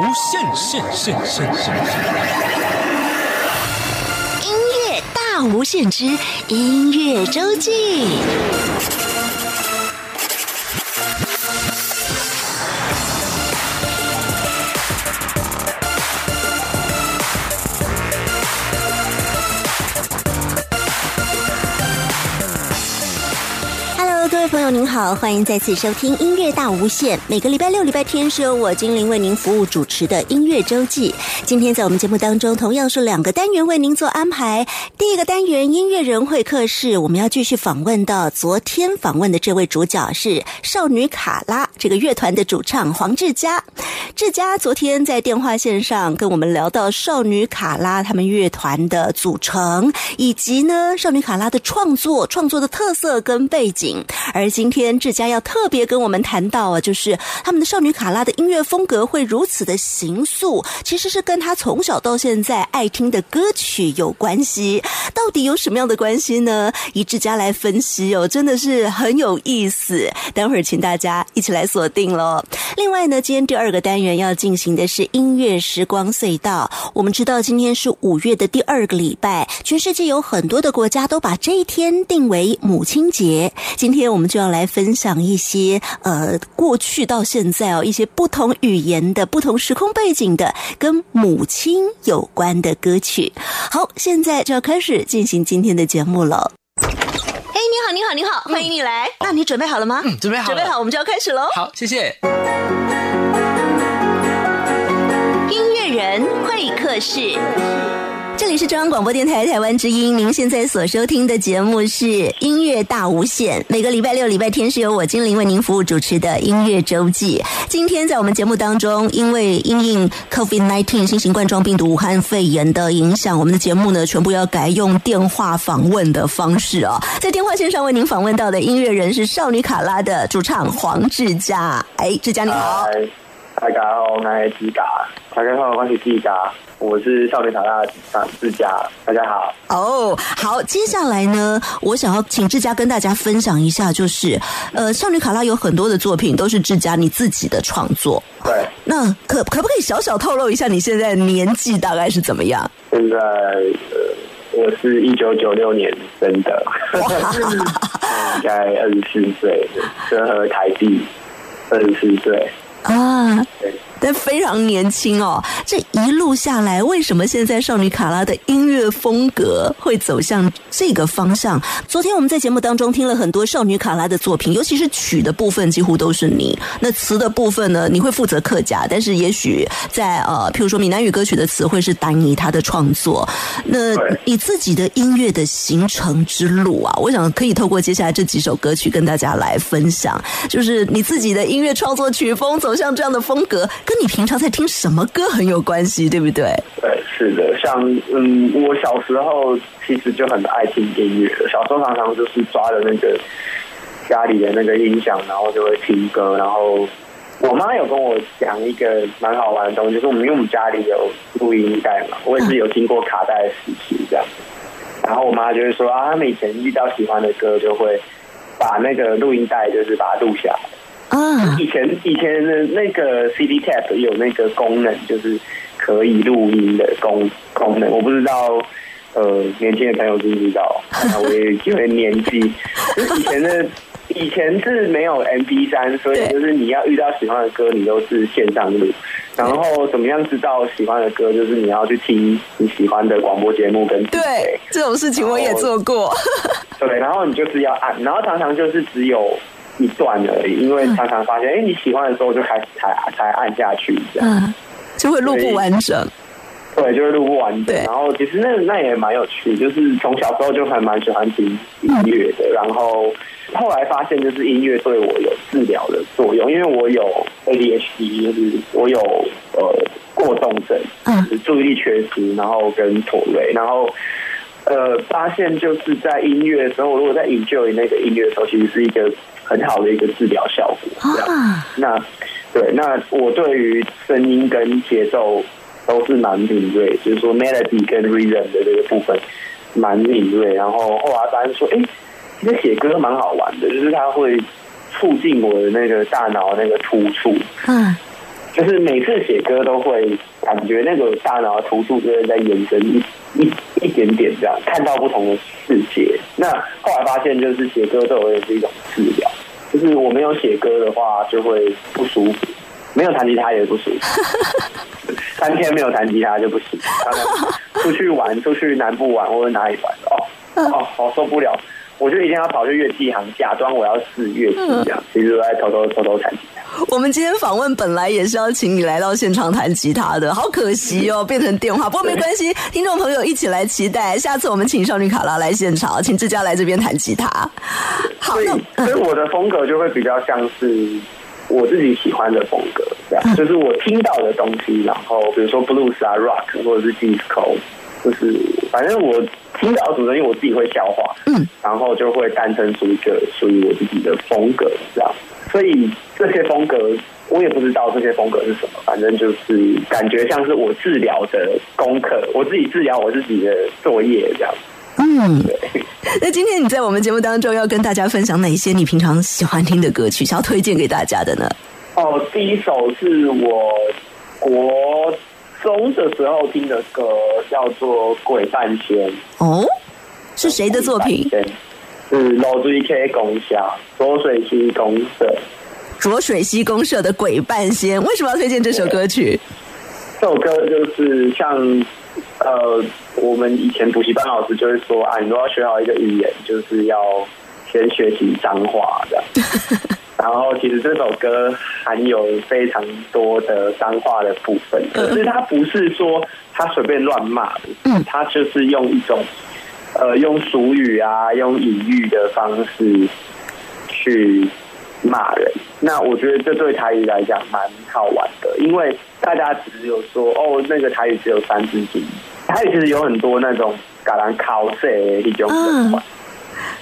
无限限限限限，音乐大无限之音乐周记。朋友，您好，欢迎再次收听音乐大无限。每个礼拜六、礼拜天是由我精灵为您服务主持的音乐周记。今天在我们节目当中，同样是两个单元为您做安排。第一个单元音乐人会客室，我们要继续访问到昨天访问的这位主角是少女卡拉这个乐团的主唱黄志佳。志佳昨天在电话线上跟我们聊到少女卡拉他们乐团的组成，以及呢少女卡拉的创作、创作的特色跟背景。而今天志佳要特别跟我们谈到啊，就是他们的少女卡拉的音乐风格会如此的形塑，其实是跟他从小到现在爱听的歌曲有关系。到底有什么样的关系呢？以志佳来分析哦，真的是很有意思。待会儿请大家一起来锁定喽。另外呢，今天第二个单元要进行的是音乐时光隧道。我们知道今天是五月的第二个礼拜，全世界有很多的国家都把这一天定为母亲节。今天。我们就要来分享一些呃，过去到现在哦，一些不同语言的、不同时空背景的跟母亲有关的歌曲。好，现在就要开始进行今天的节目了。哎，你好，你好，你好，欢迎你来。那你准备好了吗？嗯，准备好，准备好，我们就要开始喽。好，谢谢。音乐人会客室。这里是中央广播电台台湾之音，您现在所收听的节目是《音乐大无限》，每个礼拜六、礼拜天是由我精灵为您服务主持的音乐周记。今天在我们节目当中，因为因应 COVID-19 新型冠状病毒武汉肺炎的影响，我们的节目呢全部要改用电话访问的方式哦。在电话线上为您访问到的音乐人是少女卡拉的主唱黄志佳。哎，志佳你好。大家好，我是志佳。大家好，我是少年卡拉长志佳，大家好。哦，好，接下来呢，我想要请志佳跟大家分享一下，就是呃，少女卡拉有很多的作品都是志佳你自己的创作。对，那可可不可以小小透露一下你现在年纪大概是怎么样？现在呃，我是一九九六年生的，应该 二十四岁，生和台币二十四岁啊。但非常年轻哦，这一路下来，为什么现在少女卡拉的音乐风格会走向这个方向？昨天我们在节目当中听了很多少女卡拉的作品，尤其是曲的部分几乎都是你。那词的部分呢，你会负责客家，但是也许在呃，譬如说闽南语歌曲的词汇是丹尼他的创作。那你自己的音乐的形成之路啊，我想可以透过接下来这几首歌曲跟大家来分享，就是你自己的音乐创作曲风走向这样的风格。跟你平常在听什么歌很有关系，对不对？对，是的。像嗯，我小时候其实就很爱听音乐，小时候常常就是抓着那个家里的那个音响，然后就会听歌。然后我妈有跟我讲一个蛮好玩的东西，就是我们因为我们家里有录音带嘛，我也是有听过卡带的时期这样。然后我妈就会说啊，他们以前遇到喜欢的歌，就会把那个录音带就是把它录下来。啊，以前以前的那个 CD tap 有那个功能，就是可以录音的功功能。我不知道，呃，年轻的朋友知不知道？我也因为年纪，就是以前的 以前是没有 MP 三，所以就是你要遇到喜欢的歌，你都是线上录。然后怎么样知道喜欢的歌？就是你要去听你喜欢的广播节目跟对这种事情我也做过。对，然后你就是要按，然后常常就是只有。一段而已，因为常常发现，哎，你喜欢的时候就开始才才按下去，这样就会录不完整。对，就会录不完整。然后其实那那也蛮有趣，就是从小时候就还蛮喜欢听音乐的。然后后来发现，就是音乐对我有治疗的作用，因为我有 ADHD，就是我有呃过动症，嗯，注意力缺失，然后跟妥瑞，然后呃发现就是在音乐的时候，如果在 enjoy 那个音乐的时候，其实是一个。很好的一个治疗效果，这样。那对，那我对于声音跟节奏都是蛮敏锐，就是说 melody 跟 rhythm 的这个部分蛮敏锐。然后后来发现说，哎，其实写歌蛮好玩的，就是它会促进我的那个大脑那个突触。嗯。就是每次写歌都会感觉那个大脑的图数就会在延伸一一一点点这样，看到不同的世界。那后来发现，就是写歌对我也是一种治疗。就是我没有写歌的话，就会不舒服；没有弹吉他也不舒服。三天没有弹吉他就不行。出去玩，出去南部玩或者哪里玩，哦哦，好受不了。我就一定要跑去乐器行，假装我要试乐器，这样其实我在偷偷偷偷弹吉他。我们今天访问本来也是要请你来到现场弹吉他的，好可惜哦，变成电话。不过没关系，听众朋友一起来期待，下次我们请少女卡拉来现场，请志佳来这边弹吉他。好，所以所以我的风格就会比较像是我自己喜欢的风格，这样就是我听到的东西，然后比如说 blues 啊、rock 或者是 disco，就是反正我。听到主因为，我自己会消化，嗯，然后就会诞生出一个属于我自己的风格，这样。所以这些风格，我也不知道这些风格是什么，反正就是感觉像是我治疗的功课，我自己治疗我自己的作业这样。嗯，对。那今天你在我们节目当中要跟大家分享哪一些你平常喜欢听的歌曲，想要推荐给大家的呢？哦，第一首是我国。中的时候听的歌叫做《鬼半仙》哦，是谁的作品？是罗瑞 K 公社浊水溪公社浊水溪公社的《鬼半仙》。为什么要推荐这首歌曲？这首歌就是像呃，我们以前补习班老师就会说啊，你都要学好一个语言，就是要先学习脏话的。然后，其实这首歌含有非常多的脏话的部分，可是他不是说他随便乱骂的，嗯，他就是用一种呃用俗语啊，用隐喻的方式去骂人。那我觉得这对台语来讲蛮好玩的，因为大家只有说哦，那个台语只有三字经，台语其实有很多那种嘎兰考色一种文化。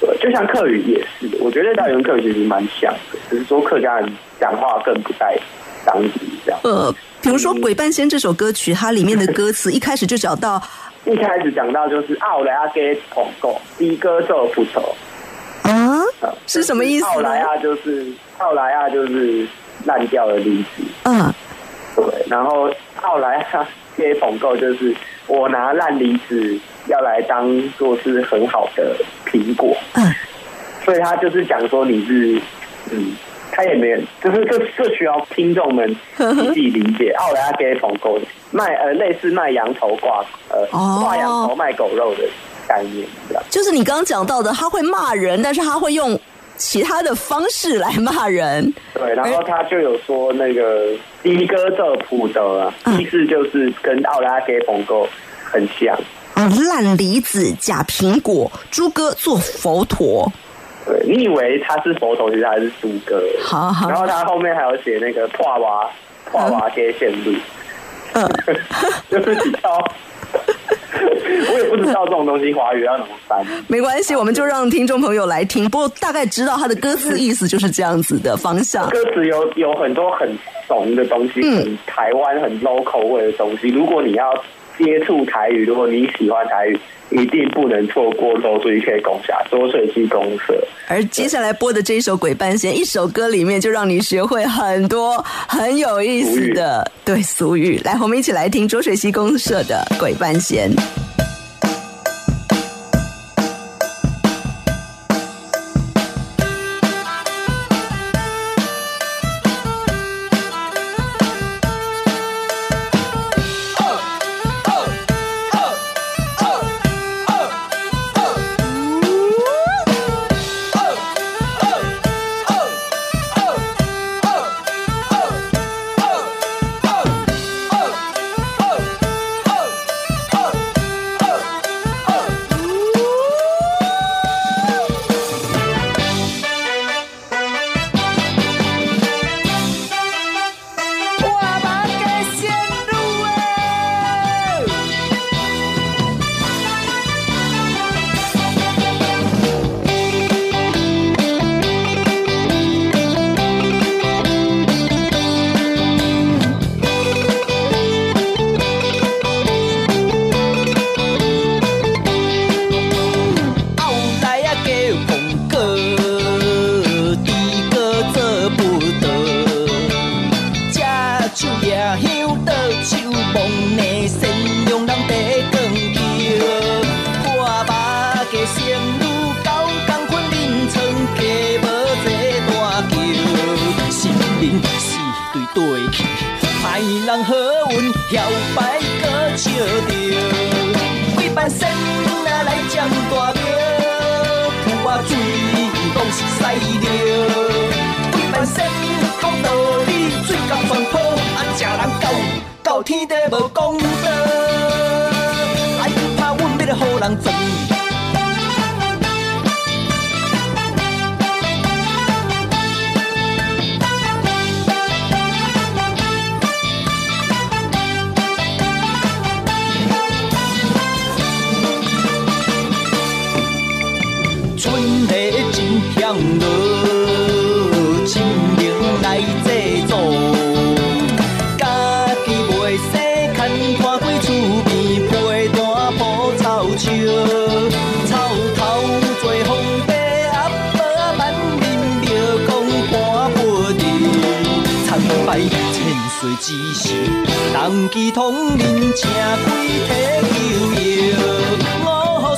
对，就像客语也是，我觉得大原客其实蛮像的，只是说客家人讲话更不带当地这样。呃，比如说《鬼半仙》这首歌曲，它里面的歌词一开始就讲到，一开始讲到就是奥莱阿给捧够，低歌奏不愁啊，是什么意思？奥莱亚就是奥莱亚就是烂掉的例子。嗯，对，然后奥莱亚给捧够就是我拿烂梨子。要来当做是很好的苹果，嗯，所以他就是讲说你是，嗯，他也没有，就是这这需要听众们自己理解。奥莱亚给捧狗卖呃类似卖羊头挂呃挂羊头卖狗肉的概念，就是你刚刚讲到的，他会骂人，但是他会用其他的方式来骂人。对，然后他就有说那个一哥这普德，意思就是跟奥莱亚给捧狗很像。烂梨子、假苹果，猪哥做佛陀。对你以为他是佛陀，其实他是猪哥。好好。然后他后面还有写那个破娃破娃街线路。嗯，就是比较。我也不知道这种东西华语要怎么翻。没关系，我们就让听众朋友来听。不过大概知道他的歌词意思就是这样子的方向。歌词有有很多很怂的东西，很，台湾很 local 味的东西。如果你要。接触台语，如果你喜欢台语，一定不能错过《周水溪公社》《周水溪公社》。而接下来播的这一首《鬼半仙》，一首歌里面就让你学会很多很有意思的对俗语。来，我们一起来听《周水溪公社》的《鬼半仙》。之时，人机通人请鬼体求药，五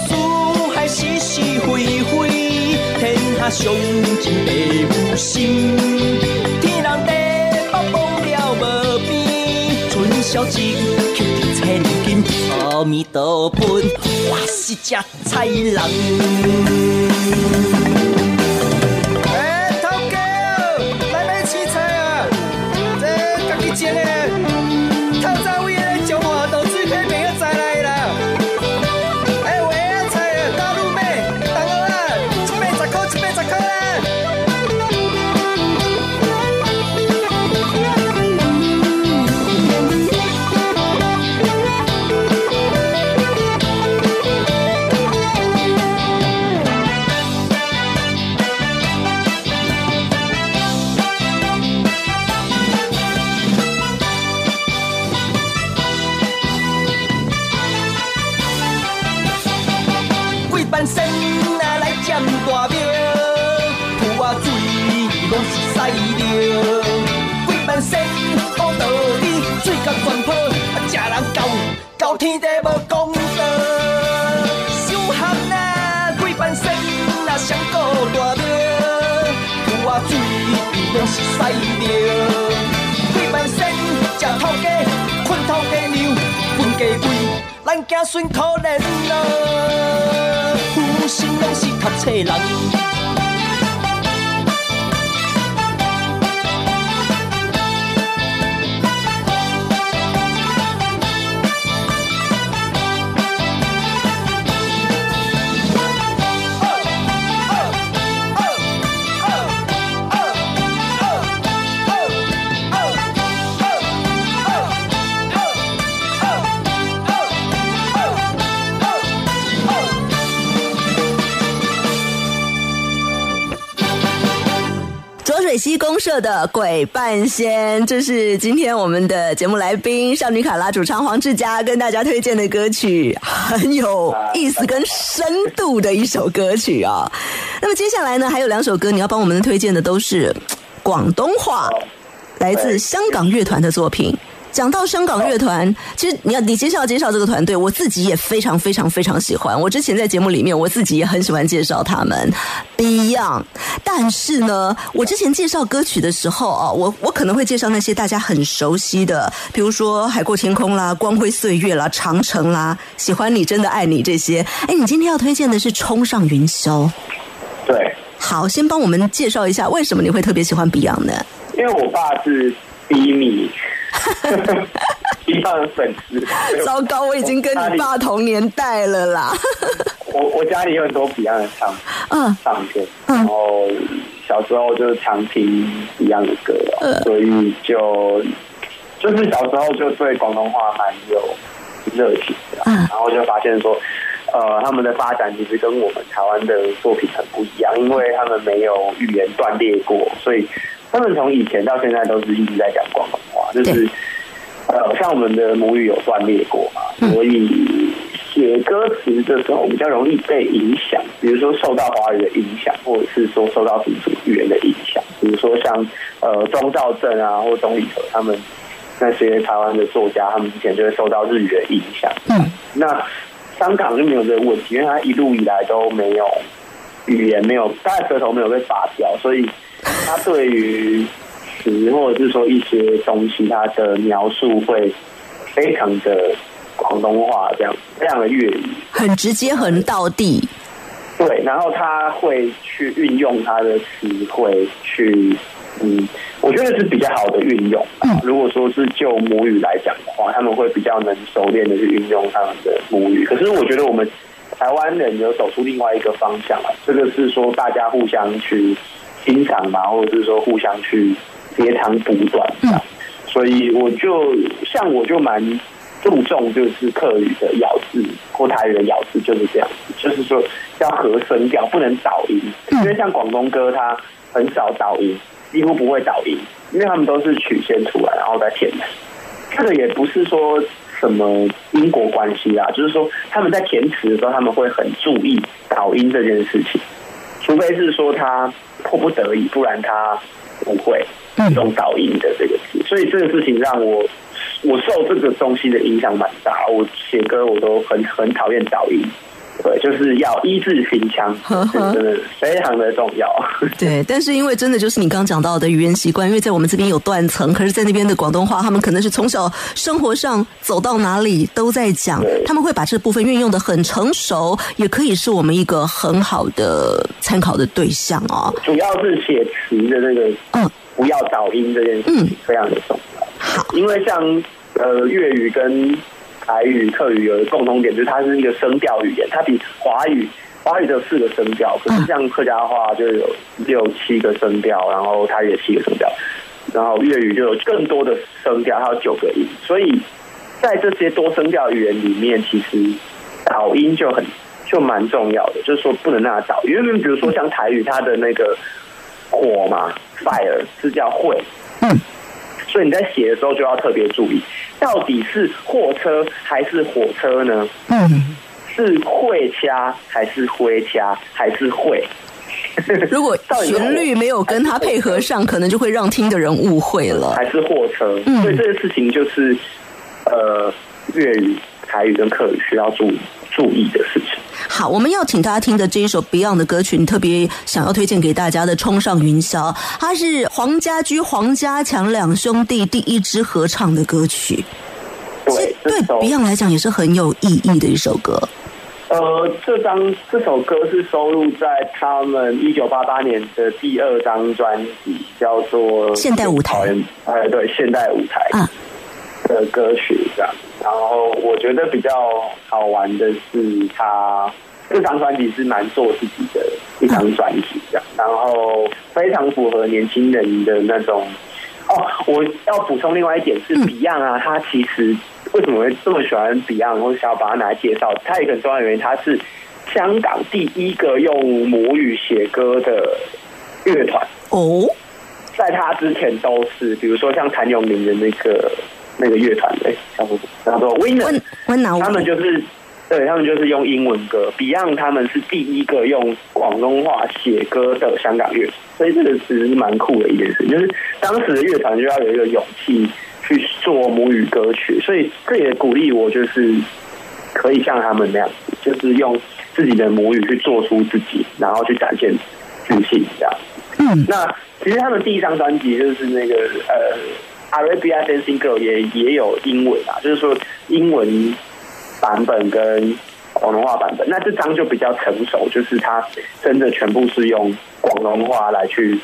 事还是是非非。上真地有心，天人地北忘了无边，春宵一曲千金，阿弥陀佛，我是只菜人。拢是屎尿。几番生食土鸡，困土鸡娘，分鸡贵，咱子孙可怜咯，父心拢是读册人。公社的鬼半仙，这是今天我们的节目来宾少女卡拉主唱黄志佳跟大家推荐的歌曲，很有意思跟深度的一首歌曲啊。那么接下来呢，还有两首歌你要帮我们推荐的都是广东话，来自香港乐团的作品。讲到香港乐团，其实你要你介绍介绍这个团队，我自己也非常非常非常喜欢。我之前在节目里面，我自己也很喜欢介绍他们 Beyond。但是呢，我之前介绍歌曲的时候啊，我我可能会介绍那些大家很熟悉的，比如说《海阔天空》啦，《光辉岁月》啦，《长城》啦，《喜欢你真的爱你》这些。哎，你今天要推荐的是《冲上云霄》。对。好，先帮我们介绍一下为什么你会特别喜欢 Beyond 呢？因为我爸是 B 米。一半的粉丝，糟糕，我已经跟你爸同年代了啦。我我家里有很多 Beyond 的唱嗯唱片，然后小时候就常听 Beyond 的歌，所以就就是小时候就对广东话蛮有热情的，然后就发现说，呃，他们的发展其实跟我们台湾的作品很不一样，因为他们没有语言断裂过，所以。他们从以前到现在都是一直在讲广东话，就是呃，像我们的母语有断裂过嘛，所以写歌词的时候比较容易被影响，比如说受到华语的影响，或者是说受到民族语言的影响，比如说像呃钟兆正啊，或钟理和他们那些台湾的作家，他们之前就会受到日语的影响。嗯，那香港就没有这个问题，因为他一路以来都没有语言没有，他的舌头没有被拔掉，所以。他对于词或者是说一些东西，他的描述会非常的广东话，这样非常的粤语，很直接，很到地。对，然后他会去运用他的词汇去，嗯，我觉得是比较好的运用。如果说是就母语来讲的话，他们会比较能熟练的去运用他们的母语。可是我觉得我们台湾人有走出另外一个方向了，这个是说大家互相去欣赏嘛，或者是说互相去截长补短这样。所以我就像我就蛮。注重就是客语的咬字或台语的咬字就是这样子，就是说要合声调，不能倒音。因为像广东歌，它很少倒音，几乎不会倒音，因为他们都是曲先出来，然后再填词。这个也不是说什么因果关系啦，就是说他们在填词的时候，他们会很注意倒音这件事情，除非是说他迫不得已，不然他不会用导音的这个字。所以这个事情让我。我受这个东西的影响蛮大，我写歌我都很很讨厌导音，对，就是要一字平腔，真的非常的重要。对，但是因为真的就是你刚讲到的语言习惯，因为在我们这边有断层，可是在那边的广东话，他们可能是从小生活上走到哪里都在讲，他们会把这部分运用的很成熟，也可以是我们一个很好的参考的对象哦。主要是写词的那个，嗯，不要找音这件事情非常的重要。好，因为像呃粤语跟台语、客语有一个共同点，就是它是一个声调语言，它比华语华语有四个声调，可是像客家话就有六七个声调，然后它也七个声调，然后粤语就有更多的声调，还有九个音，所以在这些多声调语言里面，其实导音就很就蛮重要的，就是说不能让它导，因为比如说像台语，它的那个火嘛，fire 是叫会，嗯。所以你在写的时候就要特别注意，到底是货车还是火车呢？嗯，是会掐还是灰掐还是会？如果 旋律没有跟他配合上，可能就会让听的人误会了。还是货车？嗯所以这个事情就是呃，粤语、台语跟客语需要注意。注意的事情。好，我们要请大家听的这一首 Beyond 的歌曲，你特别想要推荐给大家的《冲上云霄》，它是黄家驹、黄家强两兄弟第一支合唱的歌曲。对，对 Beyond 来讲也是很有意义的一首歌。呃，这张这首歌是收录在他们一九八八年的第二张专辑，叫做《现代舞台》。哎，对，《现代舞台》啊的歌曲这样。然后我觉得比较好玩的是，他这张专辑是蛮做自己的一张专辑，这样，然后非常符合年轻人的那种。哦，我要补充另外一点是，Beyond 啊，他其实为什么会这么喜欢 Beyond，或者想要把它拿来介绍？他一个很重要的原因，他是香港第一个用母语写歌的乐团哦，在他之前都是，比如说像谭咏麟的那个。那个乐团的叫做叫做 Winner，他们就是对他们就是用英文歌，Beyond 他们是第一个用广东话写歌的香港乐团，所以这个其实是蛮酷的一件事，就是当时的乐团就要有一个勇气去做母语歌曲，所以这也鼓励我，就是可以像他们那样，就是用自己的母语去做出自己，然后去展现自信这样。嗯，那其实他们第一张专辑就是那个呃。Arabia Dancing Girl 也也有英文啊，就是说英文版本跟广东话版本。那这张就比较成熟，就是它真的全部是用广东话来去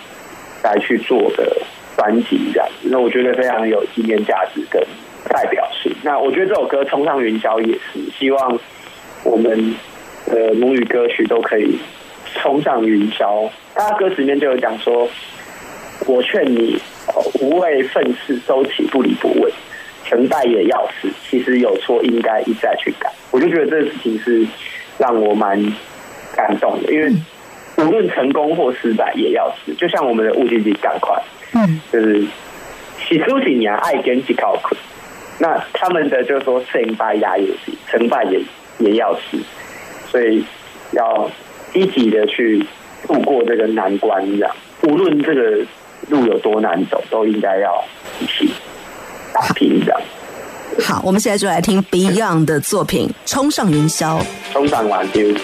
来去做的专辑这样。那我觉得非常有纪念价值跟代表性。那我觉得这首歌《冲上云霄》也是希望我们的母语歌曲都可以冲上云霄。它歌词里面就有讲说：“我劝你。”无畏愤世，周起不理不问，成败也要死。其实有错应该一再去改。我就觉得这个事情是让我蛮感动的，因为无论成功或失败也要死。就像我们的物经济赶快，嗯，就是起初几年爱跟几高苦，那他们的就是说成败压也是，成败也也要死，所以要积极的去度过这个难关，这样无论这个。路有多难走，都应该要一起打拼的。好，我们现在就来听 Beyond 的作品《冲上云霄》。冲上完丢。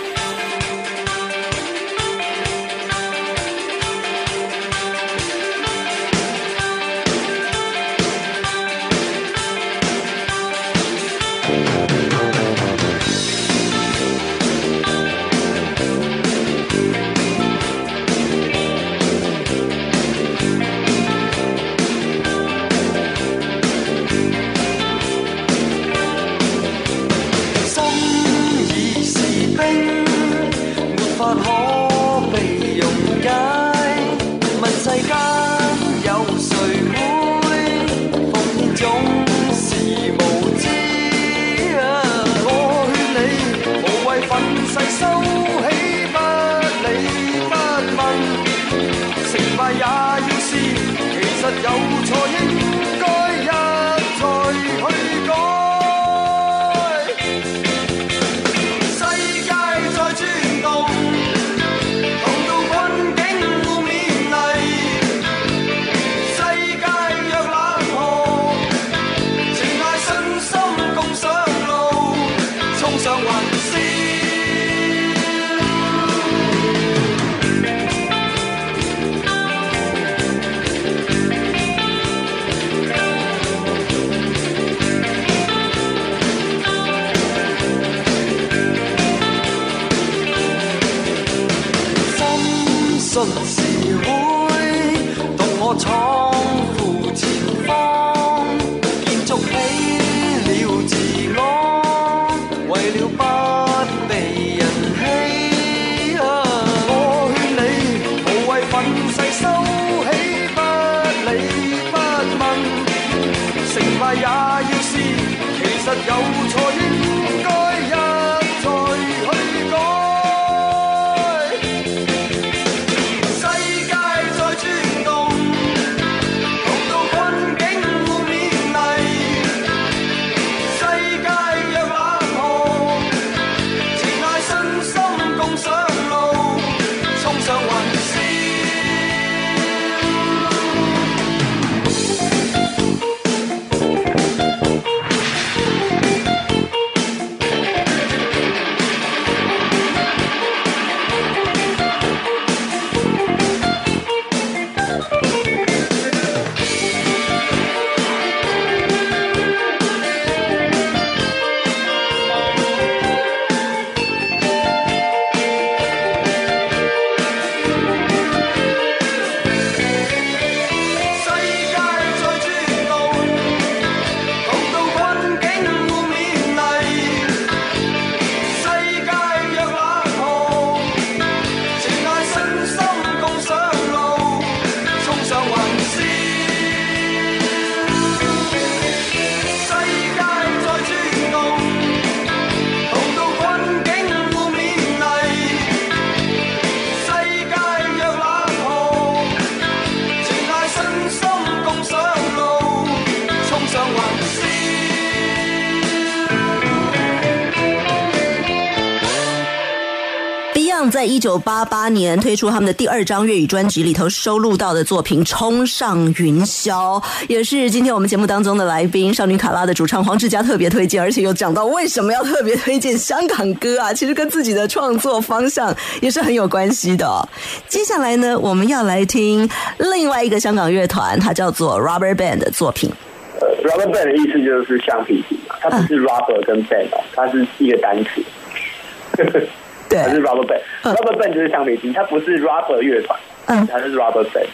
法在一九八八年推出他们的第二张粤语专辑里头收录到的作品《冲上云霄》，也是今天我们节目当中的来宾少女卡拉的主唱黄志佳特别推荐，而且又讲到为什么要特别推荐香港歌啊，其实跟自己的创作方向也是很有关系的哦、接下来呢，我们要来听另外一个香港乐团，它叫做 Rubber Band 的作品。呃，rubber band 的意思就是橡皮筋嘛，它不是 rubber 跟 band 哦，它是一个单词。对它是 rubber 嗯 band，rubber band 就是橡皮筋，它不是 rubber 乐团，嗯它是 rubber band。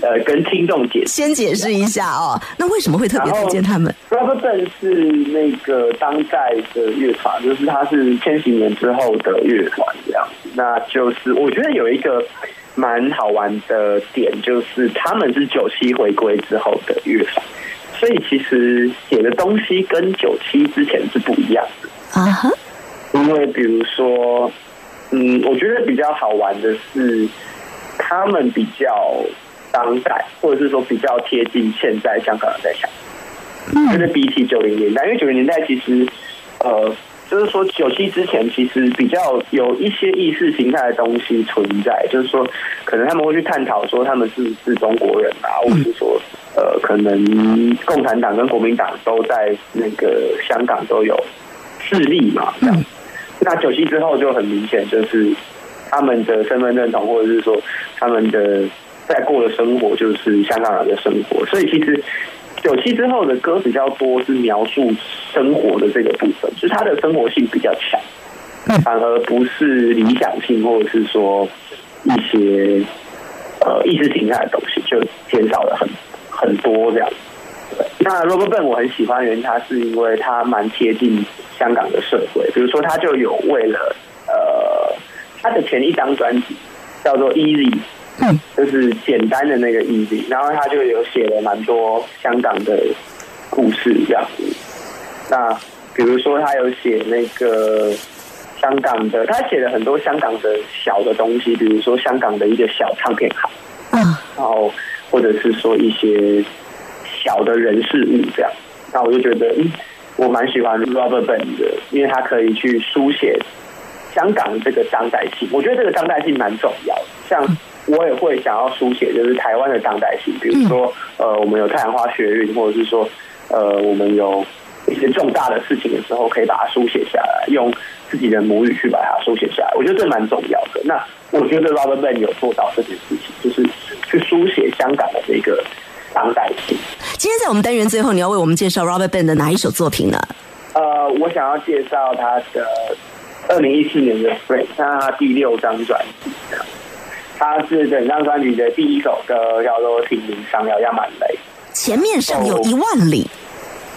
呃，跟听众解释。先解释一下哦，那为什么会特别推荐他们？Rubber Band 是那个当代的乐团，就是它是千禧年之后的乐团这样子。那就是我觉得有一个蛮好玩的点，就是他们是九七回归之后的乐团，所以其实写的东西跟九七之前是不一样的。啊哈，因为比如说，嗯，我觉得比较好玩的是，他们比较当代，或者是说比较贴近现在香港人在想，就是比起九零年代，因为九零年代其实，呃，就是说九七之前其实比较有一些意识形态的东西存在，就是说可能他们会去探讨说他们是不是中国人啊，或者是说呃，可能共产党跟国民党都在那个香港都有势力嘛，这样。那九七之后就很明显，就是他们的身份认同，或者是说他们的在过的生活，就是香港人的生活。所以其实九七之后的歌比较多是描述生活的这个部分，就是他的生活性比较强，反而不是理想性，或者是说一些呃意识形态的东西，就减少了很很多这样。对那 Robert Ben 我很喜欢，原因他是因为他蛮贴近香港的社会，比如说他就有为了呃他的前一张专辑叫做《Easy》，嗯，就是简单的那个 Easy，然后他就有写了蛮多香港的故事这样子。那比如说他有写那个香港的，他写了很多香港的小的东西，比如说香港的一个小唱片行，嗯，然后或者是说一些小的人事物这样。那我就觉得，嗯，我蛮喜欢 Robert Ben 的，因为他可以去书写香港这个当代性。我觉得这个当代性蛮重要的。像我也会想要书写，就是台湾的当代性，比如说，呃，我们有太阳花学运，或者是说，呃，我们有一些重大的事情的时候，可以把它书写下来，用自己的母语去把它书写下来。我觉得这蛮重要的。那我觉得 Robert Ben 有做到这件事情，就是去书写香港的这个当代性。今天在我们单元最后，你要为我们介绍 Robert Ben 的哪一首作品呢？呃，我想要介绍他的二零一四年的《Spring》，那他第六张专辑，他是整张专辑的第一首歌，叫做《听铃上要压满雷》。前面上有一万里，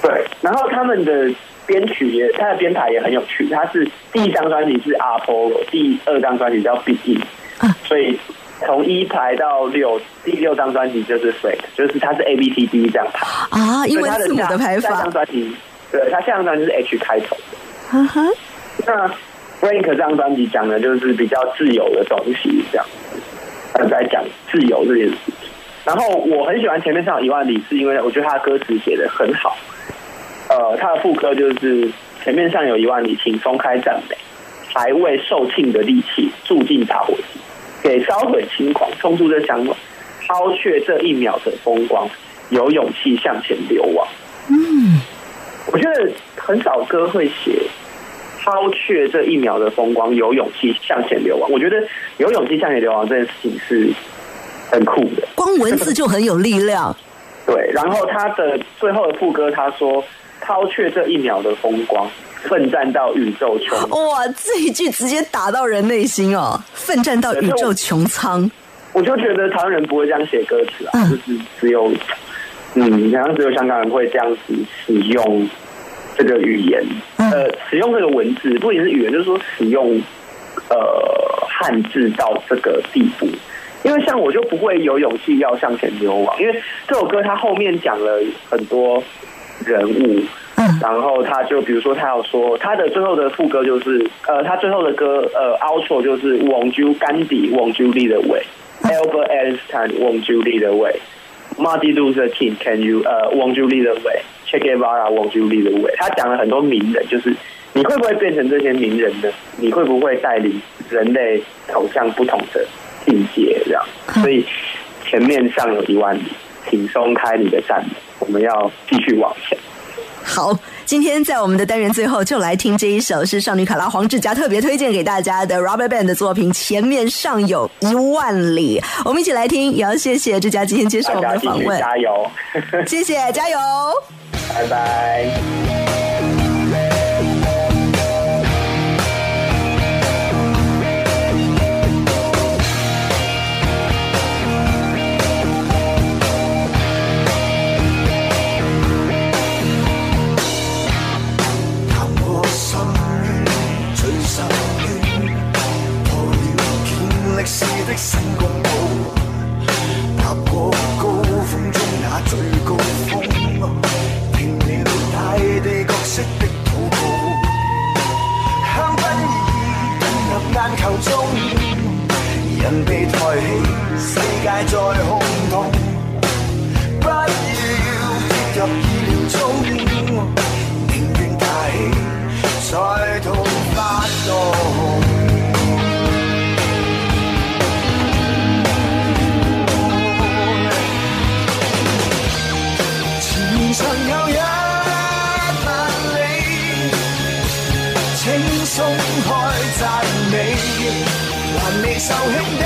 对，然后他们的编曲也，他的编排也很有趣。他是第一张专辑是 Apollo，第二张专辑叫 Begin，、啊所以从一排到六，第六张专辑就是 Freak，就是它是 A B C D 这样排。啊，英文所以它字母的排法张，专辑，对，它下张专辑是 H 开头的。哈哈，那 Frank 这张专辑讲的就是比较自由的东西，这样子，呃，在讲自由这件事情。然后我很喜欢前面唱一万里，是因为我觉得他的歌词写的很好。呃，他的副歌就是前面上有一万里，请松开赞美，还未售罄的力气住进打火机，给烧毁轻狂，冲出这香暖，抛却这一秒的风光，有勇气向前流亡。嗯，我觉得很少歌会写抛却这一秒的风光，有勇气向前流亡。我觉得有勇气向前流亡这件事情是很酷的。光文字就很有力量。对，然后他的最后的副歌他说：“抛却这一秒的风光，奋战到宇宙穹哇，这一句直接打到人内心哦！奋战到宇宙穹苍，我就觉得台湾人不会这样写歌词啊，嗯就是只有，嗯，好像只有香港人会这样子使用这个语言，嗯呃，使用这个文字，不仅是语言，就是说使用呃汉字到这个地步。因为像我就不会有勇气要向前流亡，因为这首歌它后面讲了很多人物，嗯然后他就比如说他要说他的最后的副歌就是呃他最后的歌呃 outro 就是 Won't you 甘迪 Won't you lead the way，Albert Einstein Won't you lead the way，Martin Luther King Can you 呃 Won't you lead the way，Che Guevara Won't you lead the way，他讲了很多名人，就是你会不会变成这些名人呢？你会不会带领人类走向不同的境界？这样，所以前面上有一万里，请松开你的赞美，我们要继续往前。好，今天在我们的单元最后，就来听这一首是少女卡拉黄志佳特别推荐给大家的 Robert Band 的作品《前面尚有一万里》，我们一起来听。也要谢谢志佳今天接受我们的访问，加油，谢谢，加油！拜拜。是的新公路，踏過高峰中那最高峰，聽了大地角色的禱告，香檳已進入眼球中，人被抬起，世界在空洞，不要跌入意料中。寧願大氣，再度發動。曾有一万里，请松开赞美，还未受轻的。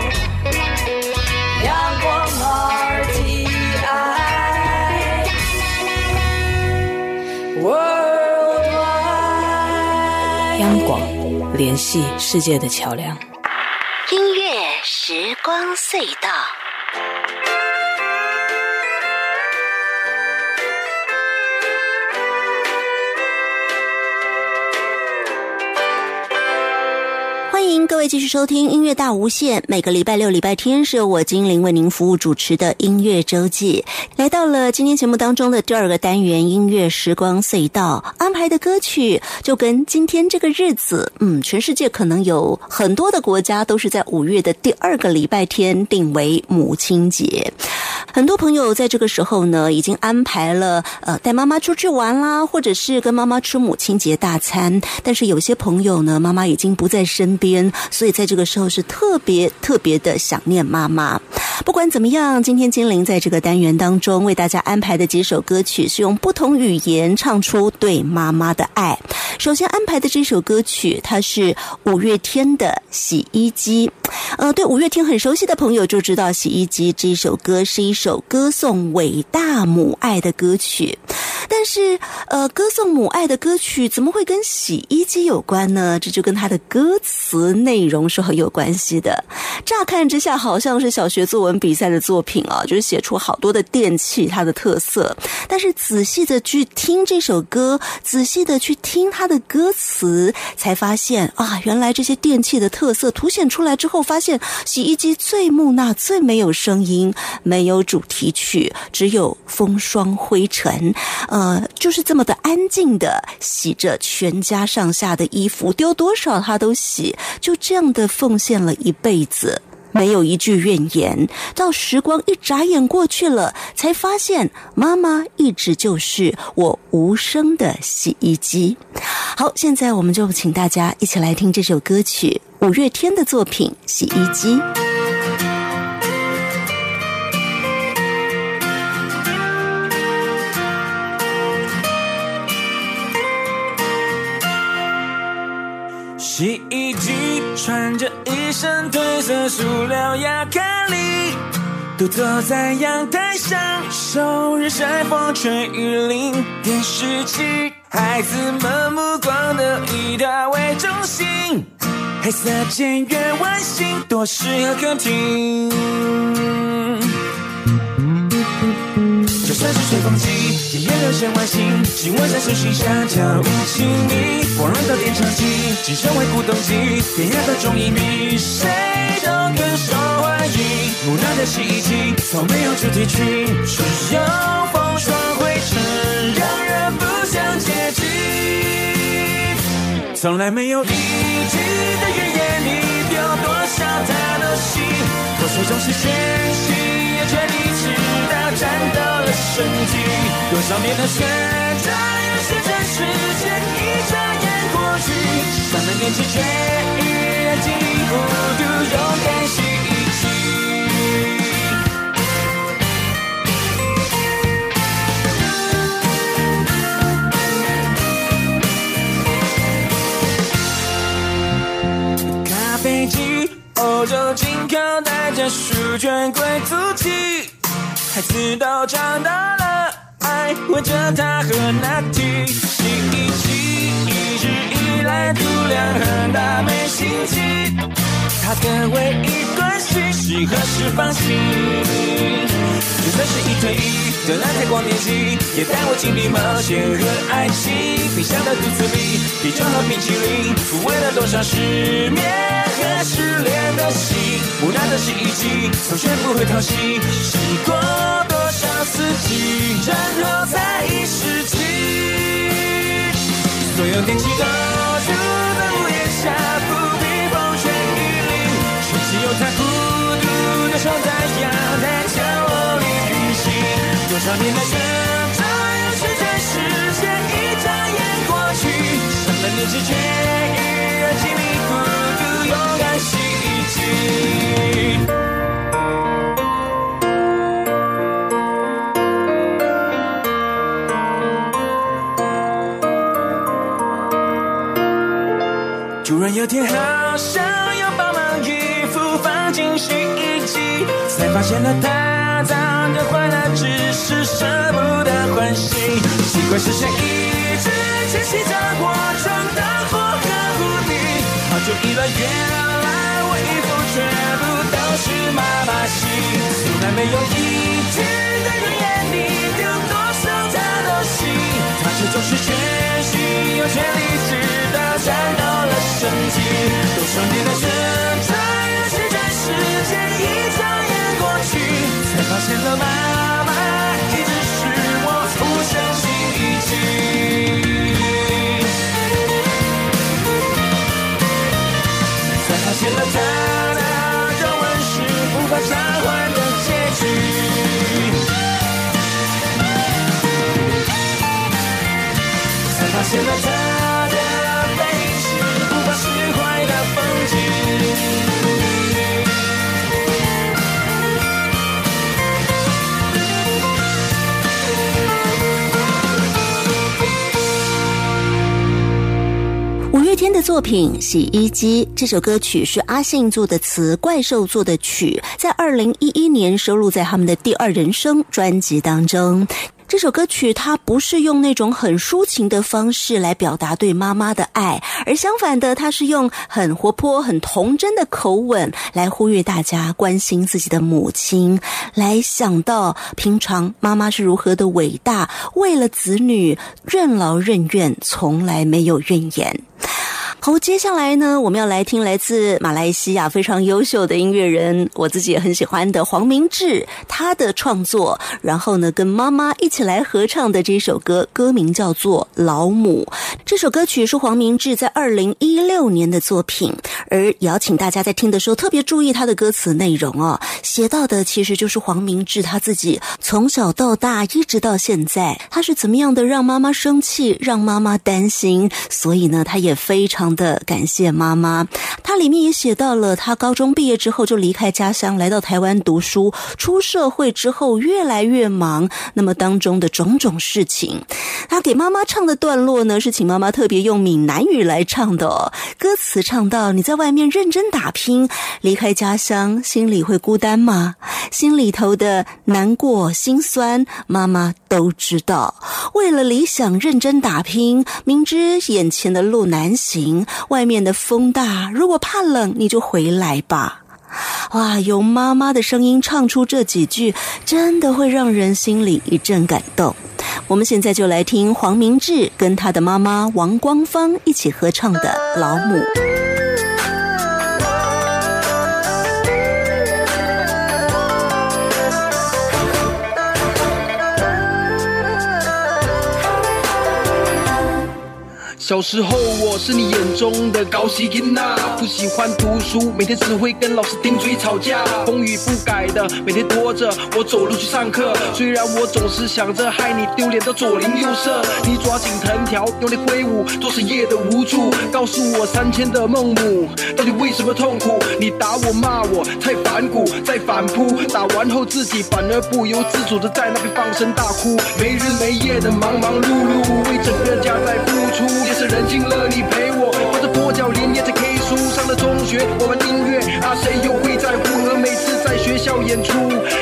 央广，联系世界的桥梁。音乐时光隧道。迎各位继续收听音乐大无限。每个礼拜六、礼拜天是由我精灵为您服务主持的音乐周记。来到了今天节目当中的第二个单元——音乐时光隧道，安排的歌曲就跟今天这个日子，嗯，全世界可能有很多的国家都是在五月的第二个礼拜天定为母亲节。很多朋友在这个时候呢，已经安排了呃带妈妈出去玩啦，或者是跟妈妈吃母亲节大餐。但是有些朋友呢，妈妈已经不在身边，所以在这个时候是特别特别的想念妈妈。不管怎么样，今天精灵在这个单元当中为大家安排的几首歌曲是用不同语言唱出对妈妈的爱。首先安排的这首歌曲，它是五月天的《洗衣机》。呃，对五月天很熟悉的朋友就知道，《洗衣机》这首歌是一首歌颂伟大母爱的歌曲。但是，呃，歌颂母爱的歌曲怎么会跟洗衣机有关呢？这就跟它的歌词内容是很有关系的。乍看之下，好像是小学作文比赛的作品啊，就是写出好多的电器它的特色。但是仔细的去听这首歌，仔细的去听它的歌词，才发现啊，原来这些电器的特色凸显出来之后，发现洗衣机最木讷、最没有声音，没有主题曲，只有风霜灰尘。呃，就是这么的安静的洗着全家上下的衣服，丢多少他都洗，就这样的奉献了一辈子。没有一句怨言。到时光一眨眼过去了，才发现妈妈一直就是我无声的洗衣机。好，现在我们就请大家一起来听这首歌曲，五月天的作品《洗衣机》。洗衣机穿着一身褪色塑料亚克力，独坐在阳台上，受日晒风吹雨淋。电视机，孩子们目光都以它为中心，黑色简约外形，多适合客厅。机，也有流线外形，新闻在手心下跳舞亲密，光荣的电车机，晋升为古董机，典雅的中音比谁都更受欢迎。木讷的洗衣机，从没有主题曲，只有风霜灰尘，让人不想接近。从来没有一句的怨言，你丢多少他都信，多少种是全心，多少年的学长，有时真时间一眨眼过去，上了年纪却依然经历孤独，勇敢洗衣机。咖啡机，欧洲进口，带着书卷贵族气。孩子都长大了，爱闻着它和拿铁。洗衣机一直以来度量很大，没心机。它的唯一关心是何时放弃。就算是一推一的蓝台光年机，也带我经历冒险和爱情。冰箱的肚子里，啤酒和冰淇淋，抚慰了多少失眠和失恋的心。木讷的洗衣机，从学不会讨喜，时光四季，然后才意识起，所有电器都住在屋檐下，不必风吹雨淋，却只有他孤独的守在阳台角落里旅行。多少年的成长，有时在时间一眨眼过去，上了年纪却依然经历孤独，勇敢洗衣机。突然有天好想要把忙衣服放进洗衣机，才发现了它脏着坏了，只是舍不得换新。奇怪是谁一直牵起着我闯的火和狐狸，好久以来原来我衣服全部都是妈妈洗，从来没有一句的怨言，你丢多少她都洗，她却总是全心有全力少作品《洗衣机》这首歌曲是阿信做的词，怪兽做的曲，在二零一一年收录在他们的《第二人生》专辑当中。这首歌曲它不是用那种很抒情的方式来表达对妈妈的爱，而相反的，它是用很活泼、很童真的口吻来呼吁大家关心自己的母亲，来想到平常妈妈是如何的伟大，为了子女任劳任怨，从来没有怨言。好，接下来呢，我们要来听来自马来西亚非常优秀的音乐人，我自己也很喜欢的黄明志他的创作，然后呢，跟妈妈一起来合唱的这首歌，歌名叫做《老母》。这首歌曲是黄明志在二零一六年的作品，而也要请大家在听的时候特别注意他的歌词内容哦，写到的其实就是黄明志他自己从小到大一直到现在，他是怎么样的让妈妈生气，让妈妈担心，所以呢，他也非常的感谢妈妈。他里面也写到了他高中毕业之后就离开家乡来到台湾读书，出社会之后越来越忙，那么当中中的种种事情。他给妈妈唱的段落呢，是请妈妈特别用闽南语来唱的、歌词唱到：“你在外面认真打拼，离开家乡，心里会孤单吗？心里头的难过、心酸，妈妈都知道。为了理想认真打拼，明知眼前的路难行，外面的风大，如果怕冷，你就回来吧。”哇，由妈妈的声音唱出这几句，真的会让人心里一阵感动。我们现在就来听黄明志跟他的妈妈王光芳一起合唱的《老母》。小时候我是你眼中的高希金呐，不喜欢读书，每天只会跟老师顶嘴吵架，风雨不改的每天拖着我走路去上课。虽然我总是想着害你丢脸到左邻右舍，你抓紧藤条用力挥舞，多少夜的无助，告诉我三千的孟母到底为什么痛苦？你打我骂我太反骨，再反扑，打完后自己反而不由自主的在那边放声大哭，没日没夜的忙忙碌碌，为整个家在付出。是人尽了你陪我，抱着跛脚连夜在 K 书，上了中学我玩音乐，啊谁又会在乎和？每次在学校演出，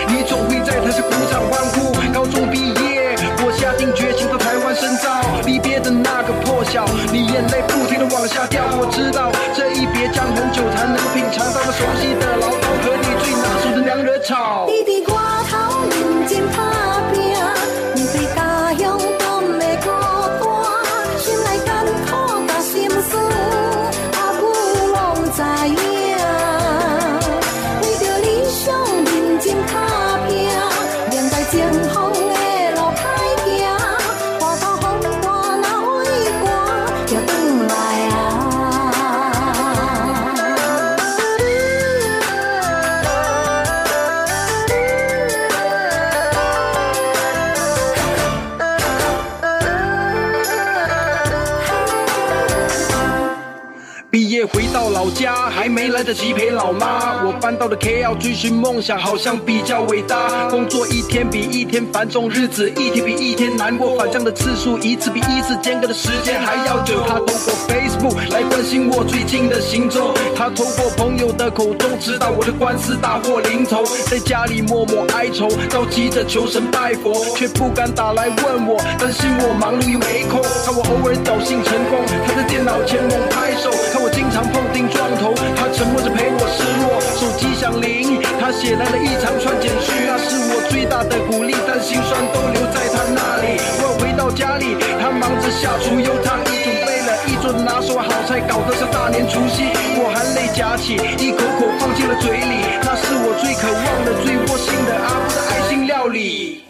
你总会在台下鼓掌欢呼。高中毕业，我下定决心到台湾深造，离别的那个破晓，你眼泪不停的往下掉。我知道这一别江红酒才能品尝到那熟悉的老饕和你最拿手的娘惹草。你伫来得及陪老妈，我搬到了 KL 追寻梦想，好像比较伟大。工作一天比一天繁重，日子一天比一天难过，返乡的次数一次比一次间隔的时间还要久。他透过 Facebook 来关心我最近的行踪，他透过朋友的口中知道我的官司大祸临头，在家里默默哀愁，着急着求神拜佛，却不敢打来问我，担心我忙碌又没空。看我偶尔侥幸成功，他在电脑前猛拍手，看我经常碰钉撞头，他沉默着陪我失落。手机响铃，他写来了一长串简讯，那是我最大的鼓励，但心酸都留在他那里。我回到家里，他忙着下厨油汤，已准备了一桌拿手好菜，搞得像大年除夕。我含泪夹起，一口口放进了嘴里，那是我最渴望的、最窝心的阿布的爱心料理。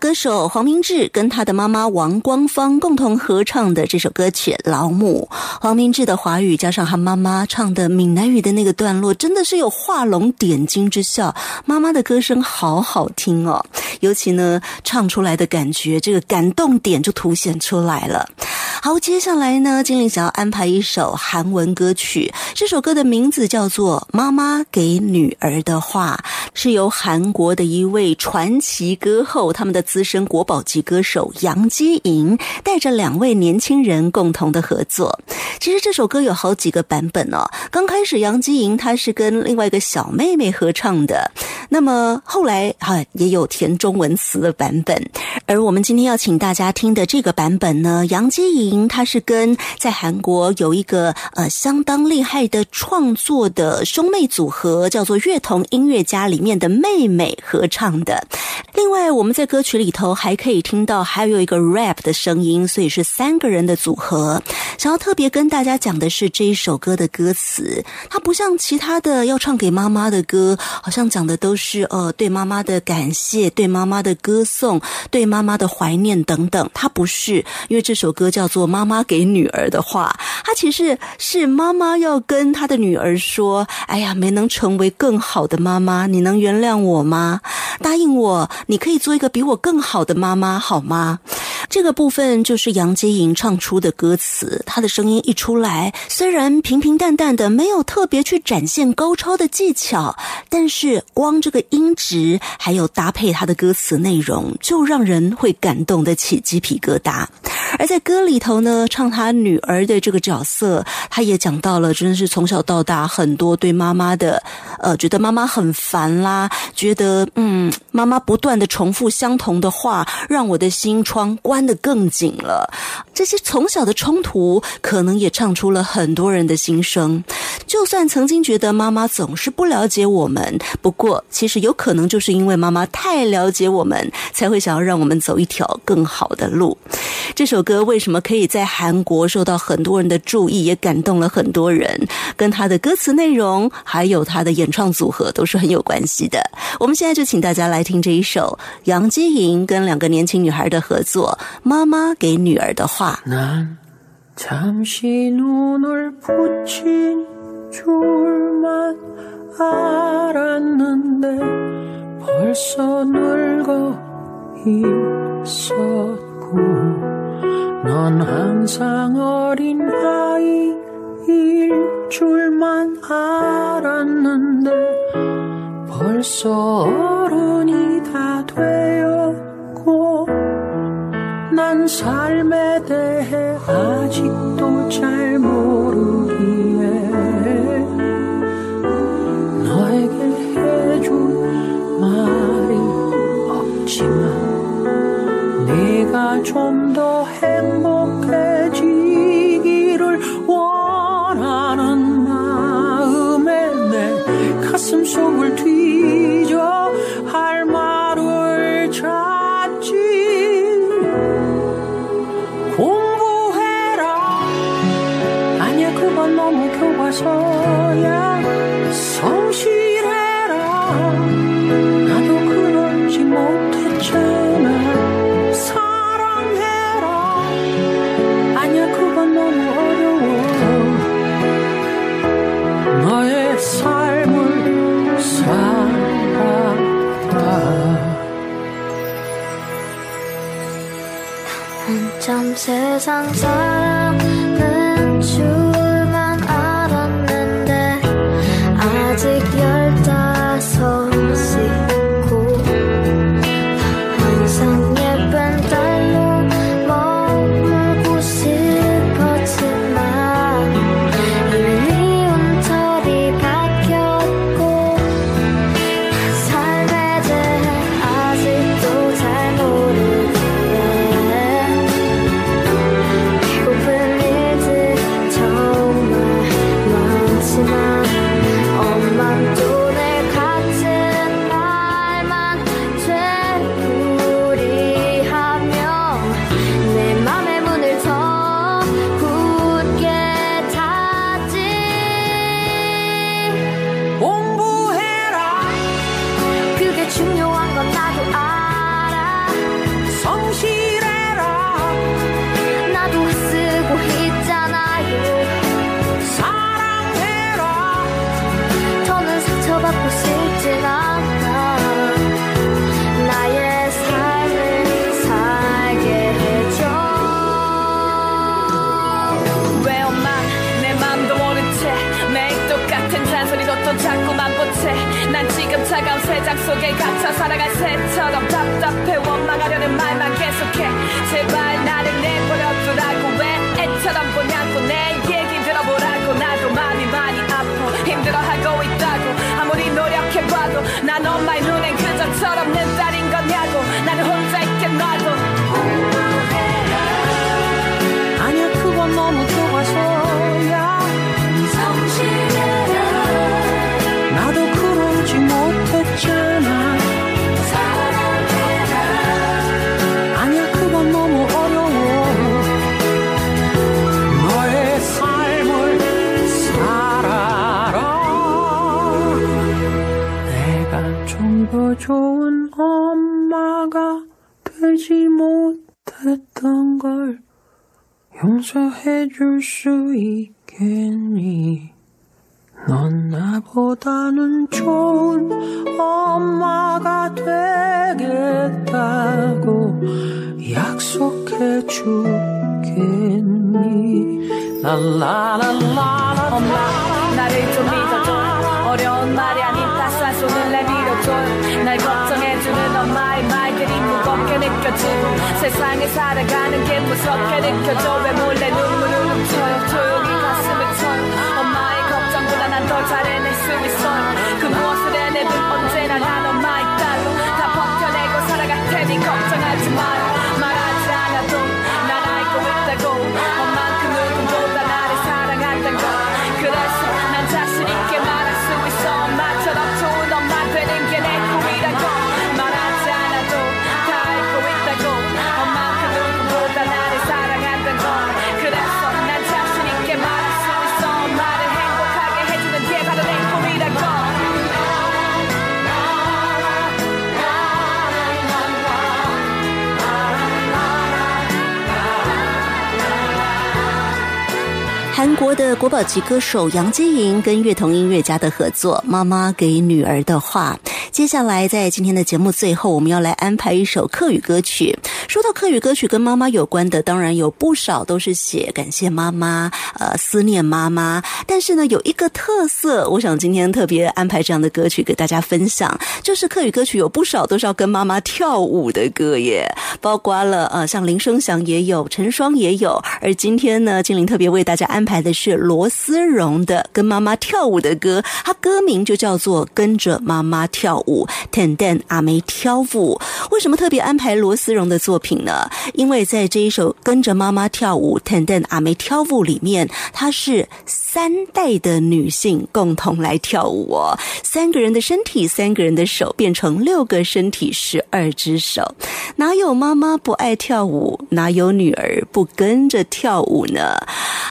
歌手黄明志跟他的妈妈王光芳共同合唱的这首歌曲《老母》。黄明志的华语加上他妈妈唱的闽南语的那个段落，真的是有画龙点睛之效。妈妈的歌声好好听哦，尤其呢唱出来的感觉，这个感动点就凸显出来了。好，接下来呢，精灵想要安排一首韩文歌曲，这首歌的名字叫做《妈妈给女儿的话》，是由韩国的一位传奇歌后，他们的资深国宝级歌手杨基莹带着两位年轻人共同的合作。其实这首歌有好几个版本哦。刚开始杨基莹她是跟另外一个小妹妹合唱的，那么后来啊也有填中文词的版本。而我们今天要请大家听的这个版本呢，杨基莹她是跟在韩国有一个呃相当厉害的创作的兄妹组合，叫做乐童音乐家里面的妹妹合唱的。另外，我们在歌曲里头还可以听到还有一个 rap 的声音，所以是三个人的组合。想要特别跟大家讲的是这一首歌的歌词，它不像其他的要唱给妈妈的歌，好像讲的都是是呃对妈妈的感谢、对妈妈的歌颂、对妈妈的怀念等等。它不是，因为这首歌叫做《妈妈给女儿的话》，它其实是妈妈要跟她的女儿说：“哎呀，没能成为更好的妈妈，你能原谅我吗？答应我，你可以做一个比我更好的妈妈，好吗？”这个部分就是杨洁莹唱出的歌词，她的声音一出来，虽然平平淡淡的，没有特别去展现高超的技巧，但是光这这个音质还有搭配他的歌词内容，就让人会感动得起鸡皮疙瘩。而在歌里头呢，唱他女儿的这个角色，他也讲到了，真的是从小到大很多对妈妈的，呃，觉得妈妈很烦啦，觉得嗯，妈妈不断的重复相同的话，让我的心窗关得更紧了。这些从小的冲突，可能也唱出了很多人的心声。就算曾经觉得妈妈总是不了解我们，不过其实有可能就是因为妈妈太了解我们，才会想要让我们走一条更好的路。这首歌为什么可以在韩国受到很多人的注意，也感动了很多人？跟他的歌词内容，还有他的演唱组合，都是很有关系的。我们现在就请大家来听这一首杨洁莹跟两个年轻女孩的合作《妈妈给女儿的话》。 난 잠시 눈을 붙인 줄만 알았는데 벌써 늙어 있었고 넌 항상 어린 아이일 줄만 알았는데 벌써 어른이 다 되었고 난 삶에 대해 아직도 잘 모르 좀 더 행복해지기를 원하는 마음에 내 가슴 속을 뒤 세상 사 용서해 줄 수 있겠니? 넌 나보다는 좋은 엄마가 되겠다고 약속해 주겠니? 랄라랄라 엄마 나를 좀 믿어줘. 어려운 말이 아닌 따스한 손을 내밀어줘. 날 느껴지고 세상을 살아가는 게 무섭게 느껴져. 왜 몰래 눈물을 훔쳐요 조용히 가슴을 쳐요 엄마의 걱정보다 난 더 잘해낼 수 있어요 그 무엇을 해내든 언제나 난 엄마의 딸로 다 버텨내고 살아갈 테니 걱정하지 마요 国的国宝级歌手杨洁莹跟乐童音乐家的合作《妈妈给女儿的话》。接下来，在今天的节目最后，我们要来安排一首客语歌曲。说到客语歌曲跟妈妈有关的，当然有不少都是写感谢妈妈、呃思念妈妈。但是呢，有一个特色，我想今天特别安排这样的歌曲给大家分享，就是客语歌曲有不少都是要跟妈妈跳舞的歌耶，包括了呃像林生祥也有，陈双也有。而今天呢，精灵特别为大家安排的是罗思荣的跟妈妈跳舞的歌，它歌名就叫做《跟着妈妈跳舞》，Ten 阿梅跳舞。为什么特别安排罗思荣的作品呢？因为在这一首《跟着妈妈跳舞》，Ten 阿梅跳舞里面，它是三代的女性共同来跳舞哦，三个人的身体，三个人的手变成六个身体，十二只手。哪有妈妈不爱跳舞？哪有女儿不跟着跳舞呢？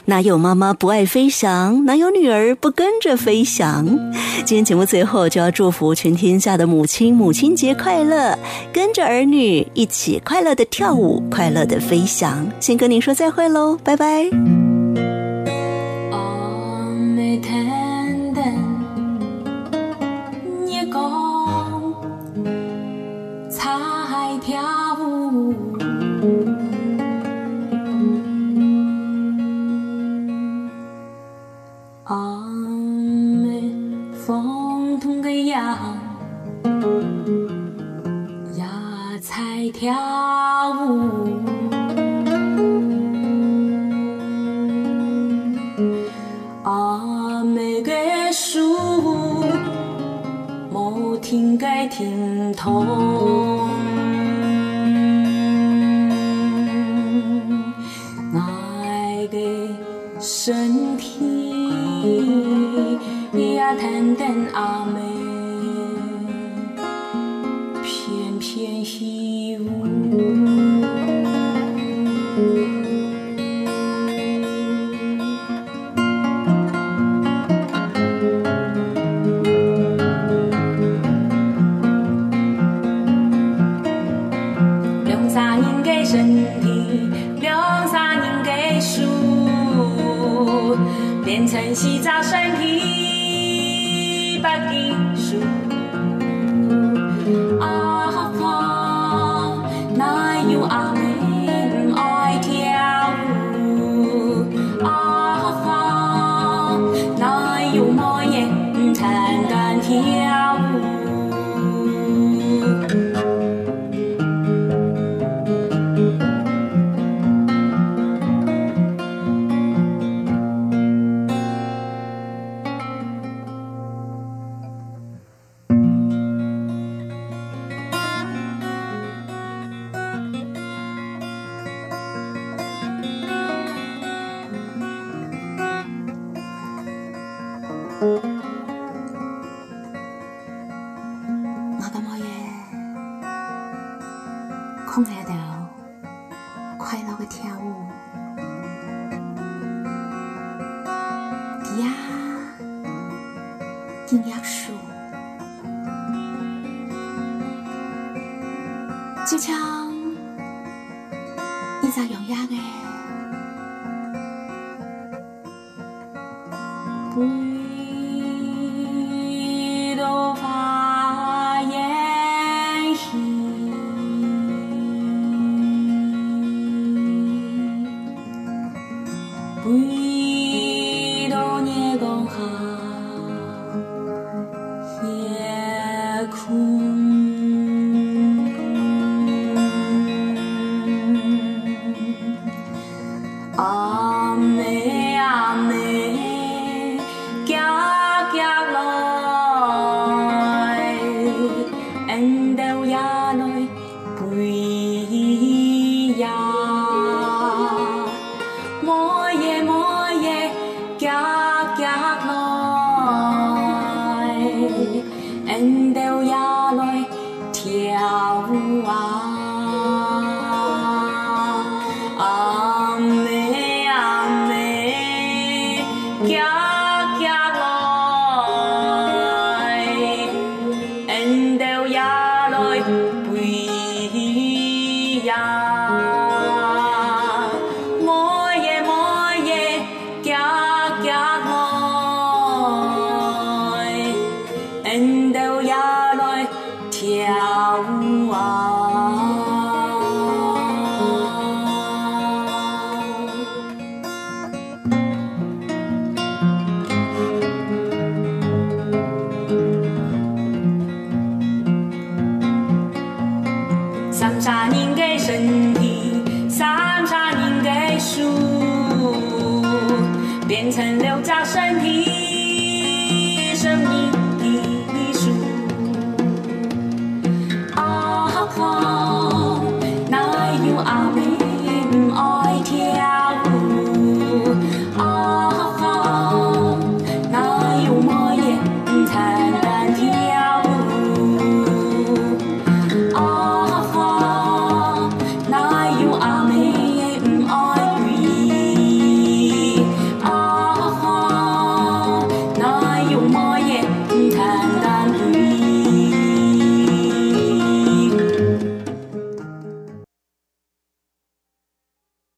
哪有妈妈不爱飞翔？哪有女儿不跟着飞翔？今天节目最后就要祝福全天下的母亲母亲节快乐，跟着儿女一起快乐的跳舞，快乐的飞翔。先跟您说再会喽，拜拜。Ôm thanh đành như 在跳舞，阿妹个树无停停动，身体阿妹。变成洗澡身体把技术。